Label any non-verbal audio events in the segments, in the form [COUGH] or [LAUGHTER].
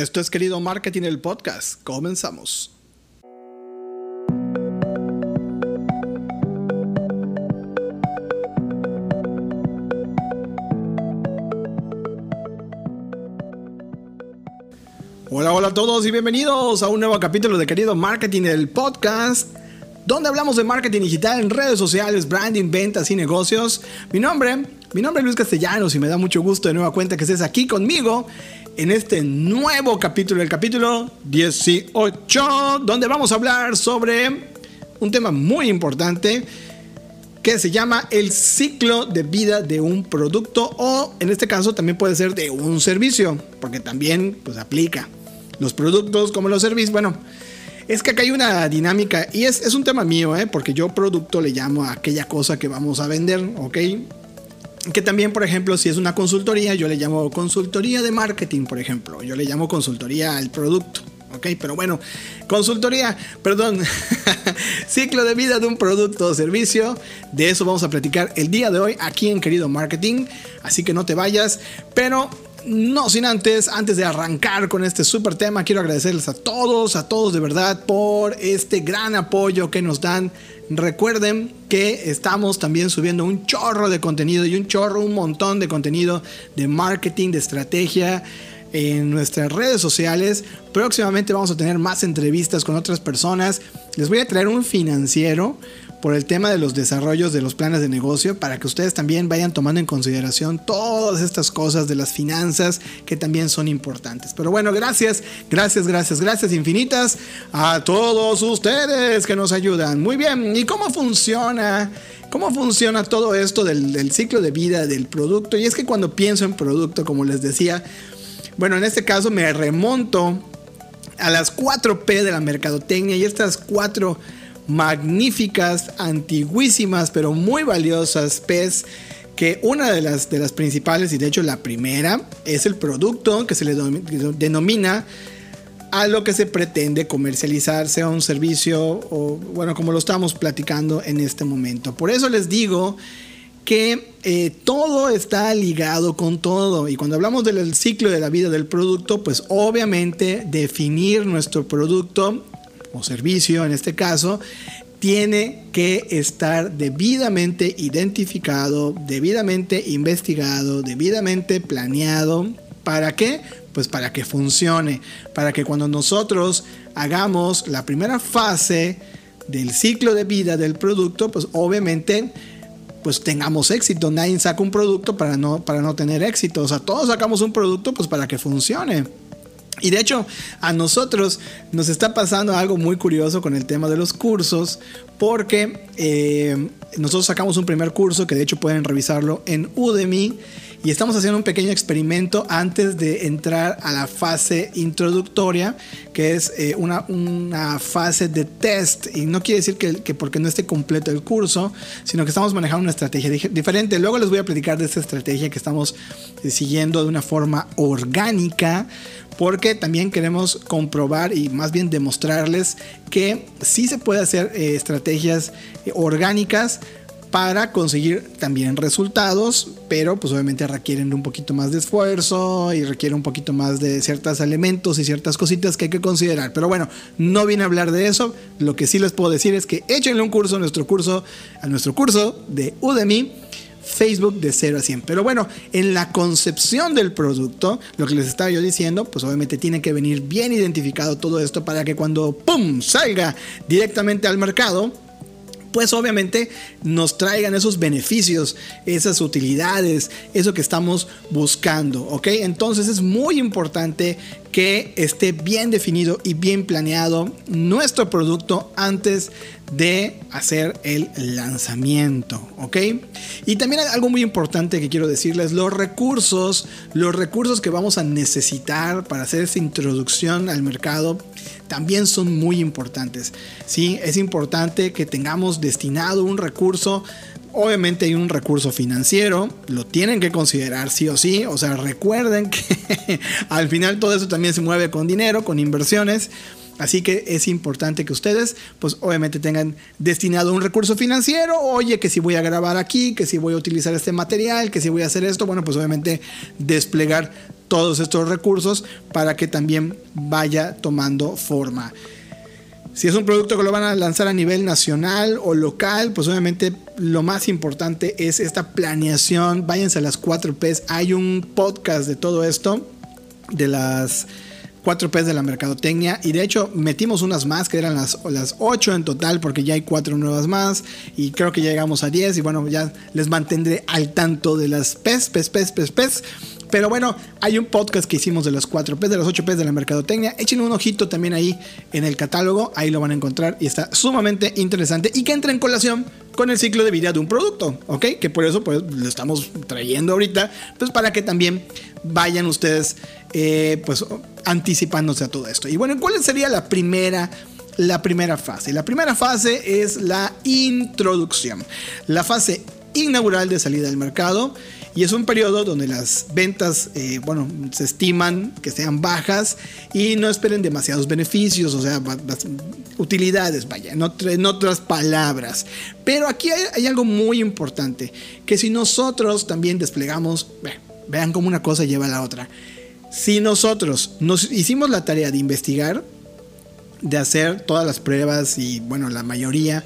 Esto es Querido Marketing, el podcast. Comenzamos. Hola, hola a todos y bienvenidos a un nuevo capítulo de Querido Marketing, el podcast, donde hablamos de marketing digital en redes sociales, branding, ventas y negocios. Mi nombre, mi nombre es Luis Castellanos y me da mucho gusto de nueva cuenta que estés aquí conmigo en este nuevo capítulo, el capítulo 18, donde vamos a hablar sobre un tema muy importante que se llama el ciclo de vida de un producto o en este caso también puede ser de un servicio, porque también pues aplica los productos como los servicios. Bueno, es que acá hay una dinámica y es, es un tema mío, ¿eh? porque yo producto le llamo a aquella cosa que vamos a vender, ¿ok? Que también, por ejemplo, si es una consultoría, yo le llamo consultoría de marketing, por ejemplo. Yo le llamo consultoría al producto. ¿ok? Pero bueno, consultoría, perdón, [LAUGHS] ciclo de vida de un producto o servicio. De eso vamos a platicar el día de hoy aquí en Querido Marketing. Así que no te vayas. Pero no sin antes, antes de arrancar con este súper tema, quiero agradecerles a todos, a todos de verdad por este gran apoyo que nos dan Recuerden que estamos también subiendo un chorro de contenido y un chorro, un montón de contenido de marketing, de estrategia en nuestras redes sociales. Próximamente vamos a tener más entrevistas con otras personas. Les voy a traer un financiero por el tema de los desarrollos de los planes de negocio para que ustedes también vayan tomando en consideración todas estas cosas de las finanzas que también son importantes. Pero bueno, gracias, gracias, gracias, gracias infinitas a todos ustedes que nos ayudan. Muy bien, ¿y cómo funciona? ¿Cómo funciona todo esto del, del ciclo de vida del producto? Y es que cuando pienso en producto, como les decía, bueno, en este caso me remonto a las 4P de la mercadotecnia y estas cuatro magníficas, antiguísimas, pero muy valiosas PES que una de las, de las principales, y de hecho la primera, es el producto que se le denomina a lo que se pretende comercializar, sea un servicio o, bueno, como lo estamos platicando en este momento. Por eso les digo que eh, todo está ligado con todo. Y cuando hablamos del ciclo de la vida del producto, pues obviamente definir nuestro producto o servicio en este caso, tiene que estar debidamente identificado, debidamente investigado, debidamente planeado. ¿Para qué? Pues para que funcione, para que cuando nosotros hagamos la primera fase del ciclo de vida del producto, pues obviamente pues tengamos éxito. Nadie saca un producto para no, para no tener éxito. O sea, todos sacamos un producto pues para que funcione. Y de hecho, a nosotros nos está pasando algo muy curioso con el tema de los cursos, porque eh, nosotros sacamos un primer curso que de hecho pueden revisarlo en Udemy y estamos haciendo un pequeño experimento antes de entrar a la fase introductoria, que es eh, una, una, fase de test. Y no quiere decir que, que, porque no esté completo el curso, sino que estamos manejando una estrategia diferente. Luego les voy a platicar de esta estrategia que estamos eh, siguiendo de una forma orgánica porque también queremos comprobar y más bien demostrarles que sí se puede hacer eh, estrategias orgánicas para conseguir también resultados, pero pues obviamente requieren un poquito más de esfuerzo y requiere un poquito más de ciertos elementos y ciertas cositas que hay que considerar. Pero bueno, no vine a hablar de eso. Lo que sí les puedo decir es que échenle un curso a nuestro curso, a nuestro curso de Udemy Facebook de 0 a 100. Pero bueno, en la concepción del producto, lo que les estaba yo diciendo, pues obviamente tiene que venir bien identificado todo esto para que cuando ¡pum! salga directamente al mercado, pues obviamente nos traigan esos beneficios, esas utilidades, eso que estamos buscando, ¿ok? Entonces es muy importante que esté bien definido y bien planeado nuestro producto antes de hacer el lanzamiento, ¿ok? Y también algo muy importante que quiero decirles, los recursos, los recursos que vamos a necesitar para hacer esta introducción al mercado también son muy importantes, ¿sí? Es importante que tengamos destinado un recurso Obviamente hay un recurso financiero, lo tienen que considerar sí o sí, o sea, recuerden que [LAUGHS] al final todo eso también se mueve con dinero, con inversiones. Así que es importante que ustedes, pues obviamente tengan destinado un recurso financiero. Oye, que si voy a grabar aquí, que si voy a utilizar este material, que si voy a hacer esto, bueno, pues obviamente desplegar todos estos recursos para que también vaya tomando forma. Si es un producto que lo van a lanzar a nivel nacional o local, pues obviamente lo más importante es esta planeación. Váyanse a las 4 Ps. Hay un podcast de todo esto, de las 4 Ps de la mercadotecnia. Y de hecho metimos unas más, que eran las, las 8 en total, porque ya hay 4 nuevas más. Y creo que ya llegamos a 10. Y bueno, ya les mantendré al tanto de las Ps, Ps, Ps, Ps, Ps. Pero bueno, hay un podcast que hicimos de los 4 P, de los 8 P de la mercadotecnia. Échenle un ojito también ahí en el catálogo, ahí lo van a encontrar y está sumamente interesante y que entra en colación con el ciclo de vida de un producto, ¿ok? Que por eso pues lo estamos trayendo ahorita, pues para que también vayan ustedes eh, pues anticipándose a todo esto. Y bueno, ¿cuál sería la primera la primera fase. La primera fase es la introducción. La fase inaugural de salida al mercado y es un periodo donde las ventas, eh, bueno, se estiman que sean bajas y no esperen demasiados beneficios, o sea, utilidades, vaya, en, otras palabras. Pero aquí hay, algo muy importante, que si nosotros también desplegamos, vean cómo una cosa lleva a la otra. Si nosotros nos hicimos la tarea de investigar, de hacer todas las pruebas y bueno, la mayoría,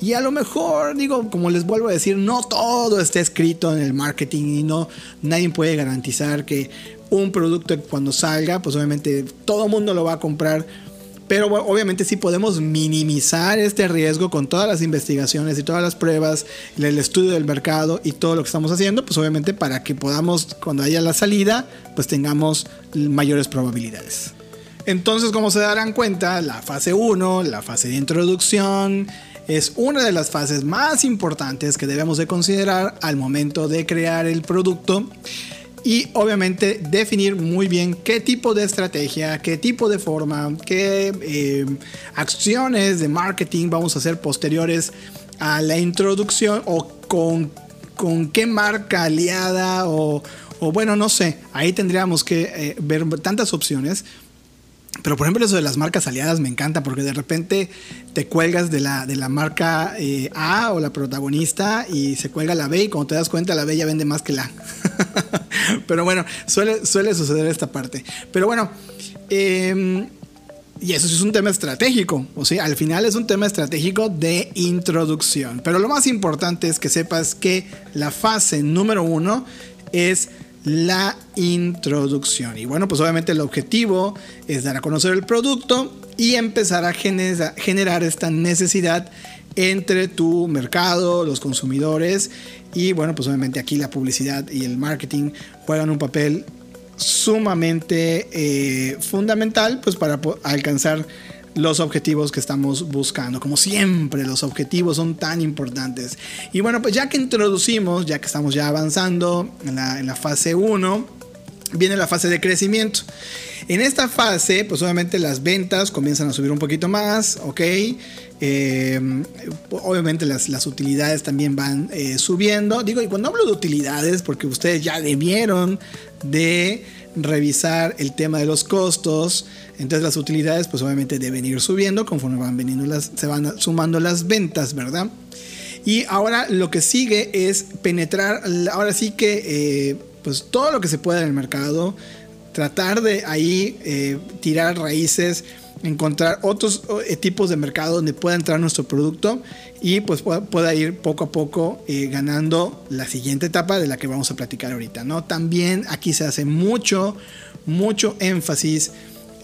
y a lo mejor, digo, como les vuelvo a decir, no todo está escrito en el marketing y no nadie puede garantizar que un producto cuando salga, pues obviamente todo el mundo lo va a comprar. Pero obviamente sí podemos minimizar este riesgo con todas las investigaciones y todas las pruebas, el estudio del mercado y todo lo que estamos haciendo, pues obviamente para que podamos, cuando haya la salida, pues tengamos mayores probabilidades. Entonces, como se darán cuenta, la fase 1, la fase de introducción, es una de las fases más importantes que debemos de considerar al momento de crear el producto y obviamente definir muy bien qué tipo de estrategia, qué tipo de forma, qué eh, acciones de marketing vamos a hacer posteriores a la introducción o con, con qué marca aliada o, bueno, no sé, ahí tendríamos que eh, ver tantas opciones pero por ejemplo eso de las marcas aliadas me encanta porque de repente te cuelgas de la, de la marca eh, A o la protagonista y se cuelga la B y cuando te das cuenta la B ya vende más que la A. [LAUGHS] Pero bueno, suele, suele suceder esta parte. Pero bueno, em, y eso es un tema estratégico, o sea, al final es un tema estratégico de introducción. Pero lo más importante es que sepas que la fase número uno es la introducción. Y bueno, pues obviamente el objetivo es dar a conocer el producto y empezar a generar esta necesidad entre tu mercado, los consumidores y bueno, pues obviamente aquí la publicidad y el marketing juegan un papel sumamente eh, fundamental pues para alcanzar los objetivos que estamos buscando. Como siempre, los objetivos son tan importantes. Y bueno, pues ya que introducimos, ya que estamos ya avanzando en la, fase 1, viene la fase de crecimiento. En esta fase, pues obviamente las ventas comienzan a subir un poquito más, ¿ok? Eh, obviamente las, las, utilidades también van eh, subiendo. Digo, y cuando hablo de utilidades, porque ustedes ya debieron de revisar el tema de los costos. Entonces las utilidades pues obviamente deben ir subiendo conforme van veniendo las, se van sumando las ventas, ¿verdad? Y ahora lo que sigue es penetrar, ahora sí que eh, pues todo lo que se pueda en el mercado, tratar de ahí eh, tirar raíces, encontrar otros eh, tipos de mercado donde pueda entrar nuestro producto y pues pueda, ir poco a poco eh, ganando la siguiente etapa de la que vamos a platicar ahorita, ¿no? También aquí se hace mucho, mucho énfasis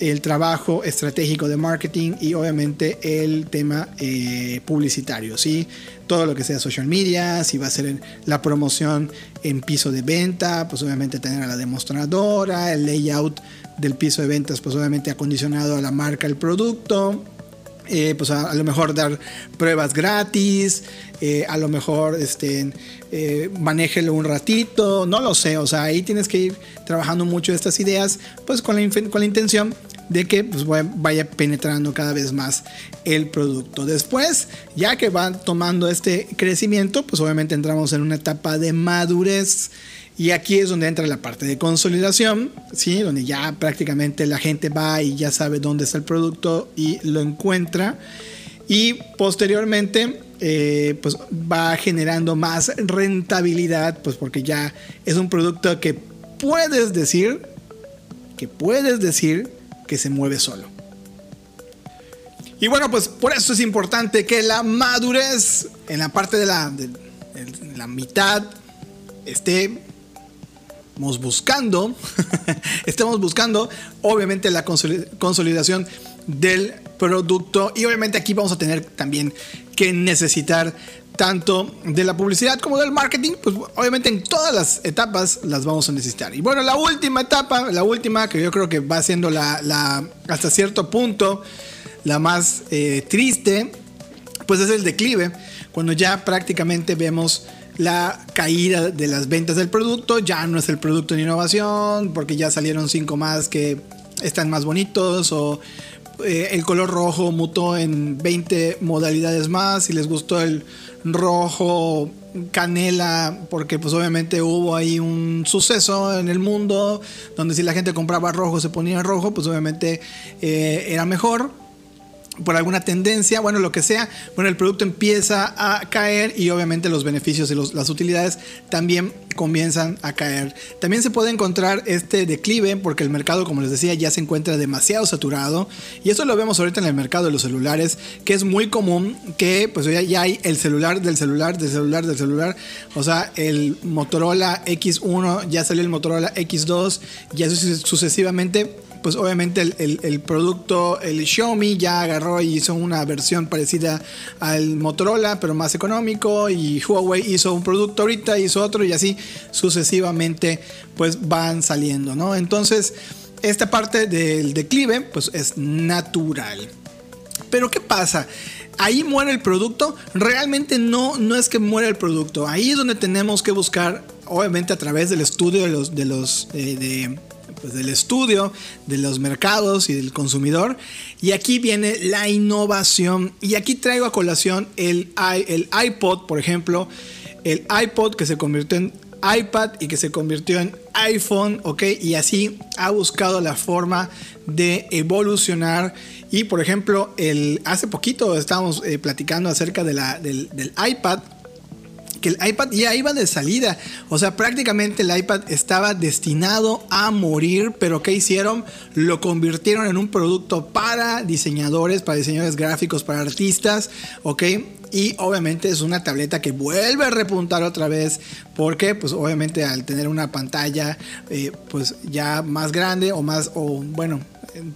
el trabajo estratégico de marketing y obviamente el tema eh, publicitario, ¿sí? Todo lo que sea social media, si va a ser la promoción en piso de venta, pues obviamente tener a la demostradora, el layout del piso de ventas, pues obviamente acondicionado a la marca, el producto. Eh, pues a, lo mejor dar pruebas gratis, eh, a lo mejor este, eh, manéjelo un ratito, no lo sé, o sea, ahí tienes que ir trabajando mucho estas ideas, pues con la, con la intención de que pues, vaya penetrando cada vez más el producto. Después, ya que va tomando este crecimiento, pues obviamente entramos en una etapa de madurez. Y aquí es donde entra la parte de consolidación, ¿sí? donde ya prácticamente la gente va y ya sabe dónde está el producto y lo encuentra. Y posteriormente eh, pues va generando más rentabilidad, pues porque ya es un producto que puedes decir, que puedes decir que se mueve solo. Y bueno, pues por eso es importante que la madurez en la parte de la, la mitad esté buscando, [LAUGHS] estamos buscando obviamente la consolidación del producto y obviamente aquí vamos a tener también que necesitar tanto de la publicidad como del marketing, pues obviamente en todas las etapas las vamos a necesitar. Y bueno, la última etapa, la última que yo creo que va siendo la, hasta cierto punto la más eh, triste, pues es el declive, cuando ya prácticamente vemos la caída de las ventas del producto. Ya no es el producto de innovación porque ya salieron cinco más que están más bonitos o eh, el color rojo mutó en 20 modalidades más y les gustó el rojo canela porque pues obviamente hubo ahí un suceso en el mundo donde si la gente compraba rojo se ponía rojo pues obviamente eh, era mejor por alguna tendencia, bueno, lo que sea, bueno, el producto empieza a caer y obviamente los beneficios y las utilidades también comienzan a caer. También se puede encontrar este declive porque el mercado, como les decía, ya se encuentra demasiado saturado y eso lo vemos ahorita en el mercado de los celulares, que es muy común que pues ya, ya hay el celular del celular, del celular, del celular, o sea, el Motorola X1, ya salió el Motorola X2 y así sucesivamente pues obviamente el, producto, el Xiaomi ya agarró y hizo una versión parecida al Motorola, pero más económico, y Huawei hizo un producto ahorita, hizo otro, y así sucesivamente, pues van saliendo, ¿no? Entonces, esta parte del declive, pues es natural. Pero ¿qué pasa? Ahí muere el producto. Realmente no, no es que muera el producto. Ahí es donde tenemos que buscar, obviamente a través del estudio de los, de los eh, pues, del estudio, de los mercados y del consumidor. Y aquí viene la innovación. Y aquí traigo a colación el, el iPod, por ejemplo. El iPod que se convirtió en iPad y que se convirtió en iPhone, ¿ok? Y así ha buscado la forma de evolucionar. Y por ejemplo, el, hace poquito estábamos eh, platicando acerca del, del iPad que el iPad ya iba de salida. O sea, prácticamente el iPad estaba destinado a morir, pero ¿qué hicieron? Lo convirtieron en un producto para diseñadores, para diseñadores gráficos, para artistas, ¿ok? Y obviamente es una tableta que vuelve a repuntar otra vez, porque pues obviamente al tener una pantalla eh, pues ya más grande o más, o bueno,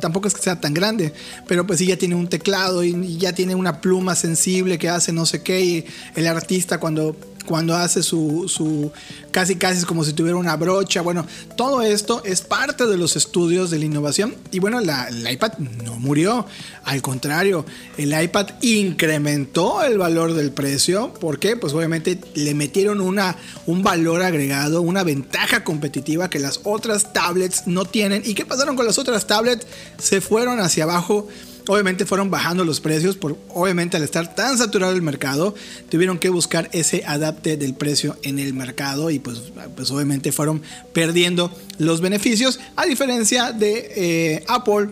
tampoco es que sea tan grande, pero pues sí ya tiene un teclado y ya tiene una pluma sensible que hace no sé qué y el artista cuando cuando hace su, su, casi casi es como si tuviera una brocha. Bueno, todo esto es parte de los estudios de la innovación. Y bueno, la, el iPad no murió. Al contrario, el iPad incrementó el valor del precio. ¿Por qué? Pues obviamente le metieron una, un valor agregado, una ventaja competitiva que las otras tablets no tienen. ¿Y qué pasaron con las otras tablets? Se fueron hacia abajo Obviamente fueron bajando los precios, por, obviamente al estar tan saturado el mercado, tuvieron que buscar ese adapte del precio en el mercado y pues, pues obviamente fueron perdiendo los beneficios, a diferencia de eh, Apple,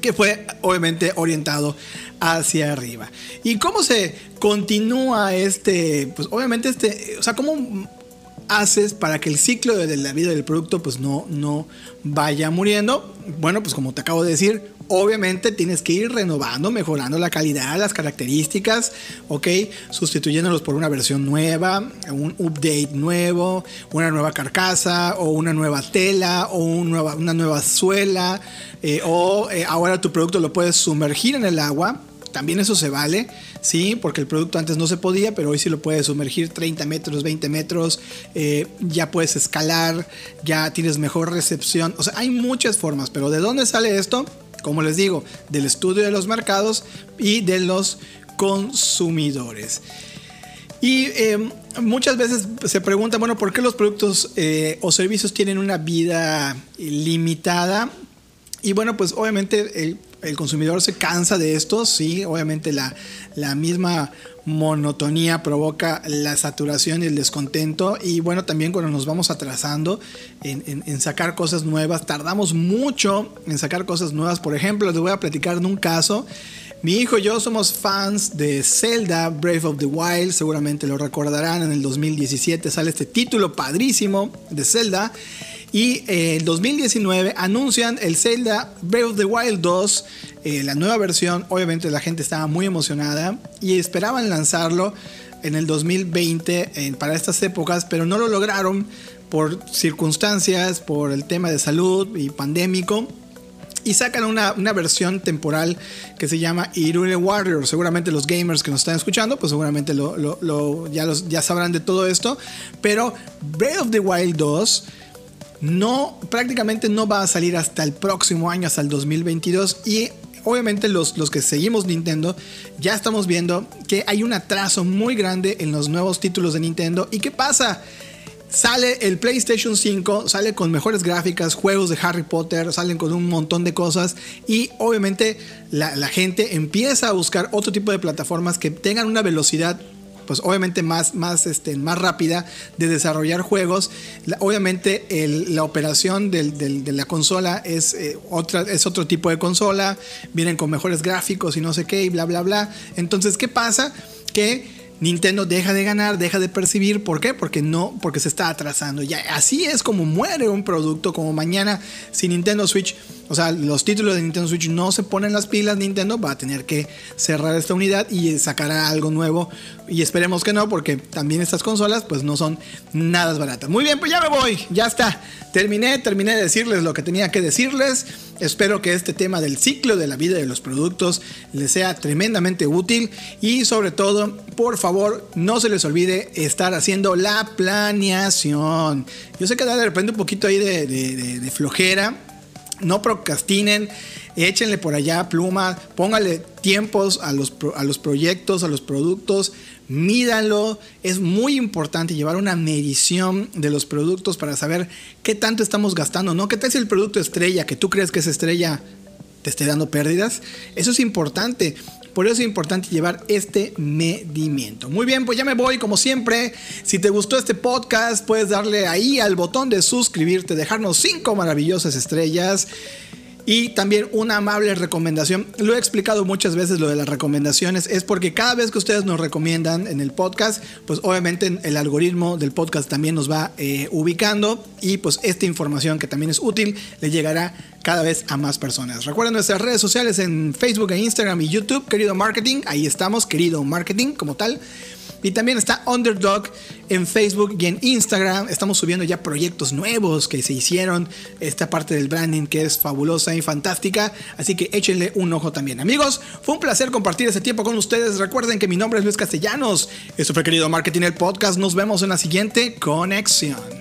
que fue obviamente orientado hacia arriba. ¿Y cómo se continúa este, pues obviamente este, o sea, cómo haces para que el ciclo de la vida del producto pues no, no vaya muriendo? Bueno, pues como te acabo de decir, obviamente tienes que ir renovando, mejorando la calidad, las características, ¿ok? Sustituyéndolos por una versión nueva, un update nuevo, una nueva carcasa o una nueva tela o una nueva suela, eh, o eh, ahora tu producto lo puedes sumergir en el agua. También eso se vale, sí, porque el producto antes no se podía, pero hoy sí lo puedes sumergir 30 metros, 20 metros, eh, ya puedes escalar, ya tienes mejor recepción. O sea, hay muchas formas, pero ¿de dónde sale esto? como les digo, del estudio de los mercados y de los consumidores. Y eh, muchas veces se pregunta, bueno, ¿por qué los productos eh, o servicios tienen una vida limitada? Y bueno, pues obviamente el consumidor se cansa de esto, sí, obviamente la, la misma monotonía provoca la saturación y el descontento. Y bueno también cuando nos vamos atrasando en, sacar cosas nuevas tardamos mucho en sacar cosas nuevas. Por ejemplo les voy a platicar de un caso. Mi hijo y yo somos fans de Zelda Brave of the Wild seguramente lo recordarán en el 2017 sale este título padrísimo de Zelda y eh, en 2019 anuncian el Zelda Breath of the Wild 2, eh, la nueva versión. Obviamente la gente estaba muy emocionada y esperaban lanzarlo en el 2020 para estas épocas, pero no lo lograron por circunstancias, por el tema de salud y pandémico. Y sacan una, versión temporal que se llama Irule Warrior. Seguramente los gamers que nos están escuchando, pues seguramente ya, ya sabrán de todo esto. Pero Breath of the Wild 2 no, prácticamente no va a salir hasta el próximo año, hasta el 2022. Y obviamente los, los que seguimos Nintendo ya estamos viendo que hay un atraso muy grande en los nuevos títulos de Nintendo. ¿Y qué pasa? Sale el PlayStation 5, sale con mejores gráficas, juegos de Harry Potter, salen con un montón de cosas y obviamente la, la gente empieza a buscar otro tipo de plataformas que tengan una velocidad pues obviamente más, más, este, más rápida de desarrollar juegos. obviamente la operación de la consola es, eh, otra, es otro tipo de consola, vienen con mejores gráficos y no sé qué y bla, bla, bla. Entonces, ¿qué pasa? Que Nintendo deja de ganar, deja de percibir. ¿Por qué? Porque no, porque se está atrasando. Ya así es como muere un producto, como mañana si Nintendo Switch, o sea, los títulos de Nintendo Switch no se ponen las pilas, Nintendo va a tener que cerrar esta unidad y sacar algo nuevo. Y esperemos que no, porque también estas consolas pues no son nada baratas. Muy bien, pues ya me voy, ya está. Terminé, terminé de decirles lo que tenía que decirles. Espero que este tema del ciclo de la vida de los productos les sea tremendamente útil y sobre todo, por favor, no se les olvide estar haciendo la planeación. Yo sé que de repente un poquito ahí de, flojera, no procrastinen, échenle por allá pluma, póngale tiempos a los, a los proyectos, a los productos, mídanlo. Es muy importante llevar una medición de los productos para saber qué tanto estamos gastando, ¿no? ¿Qué tal si el producto estrella, que tú crees que es estrella, te esté dando pérdidas? Eso es importante. Por eso es importante llevar este medimiento. Muy bien, pues ya me voy como siempre. Si te gustó este podcast, puedes darle ahí al botón de suscribirte, dejarnos cinco maravillosas estrellas. Y también una amable recomendación. Lo he explicado muchas veces lo de las recomendaciones. Es porque cada vez que ustedes nos recomiendan en el podcast, pues obviamente el algoritmo del podcast también nos va eh, ubicando. Y pues esta información que también es útil le llegará cada vez a más personas. Recuerden nuestras redes sociales en Facebook, e Instagram y YouTube, querido marketing. Ahí estamos, querido marketing como tal. Y también está Underdog en Facebook y en Instagram. Estamos subiendo ya proyectos nuevos que se hicieron. Esta parte del branding que es fabulosa y fantástica. Así que échenle un ojo también. Amigos, fue un placer compartir este tiempo con ustedes. Recuerden que mi nombre es Luis Castellanos. Esto fue querido Marketing el Podcast. Nos vemos en la siguiente conexión.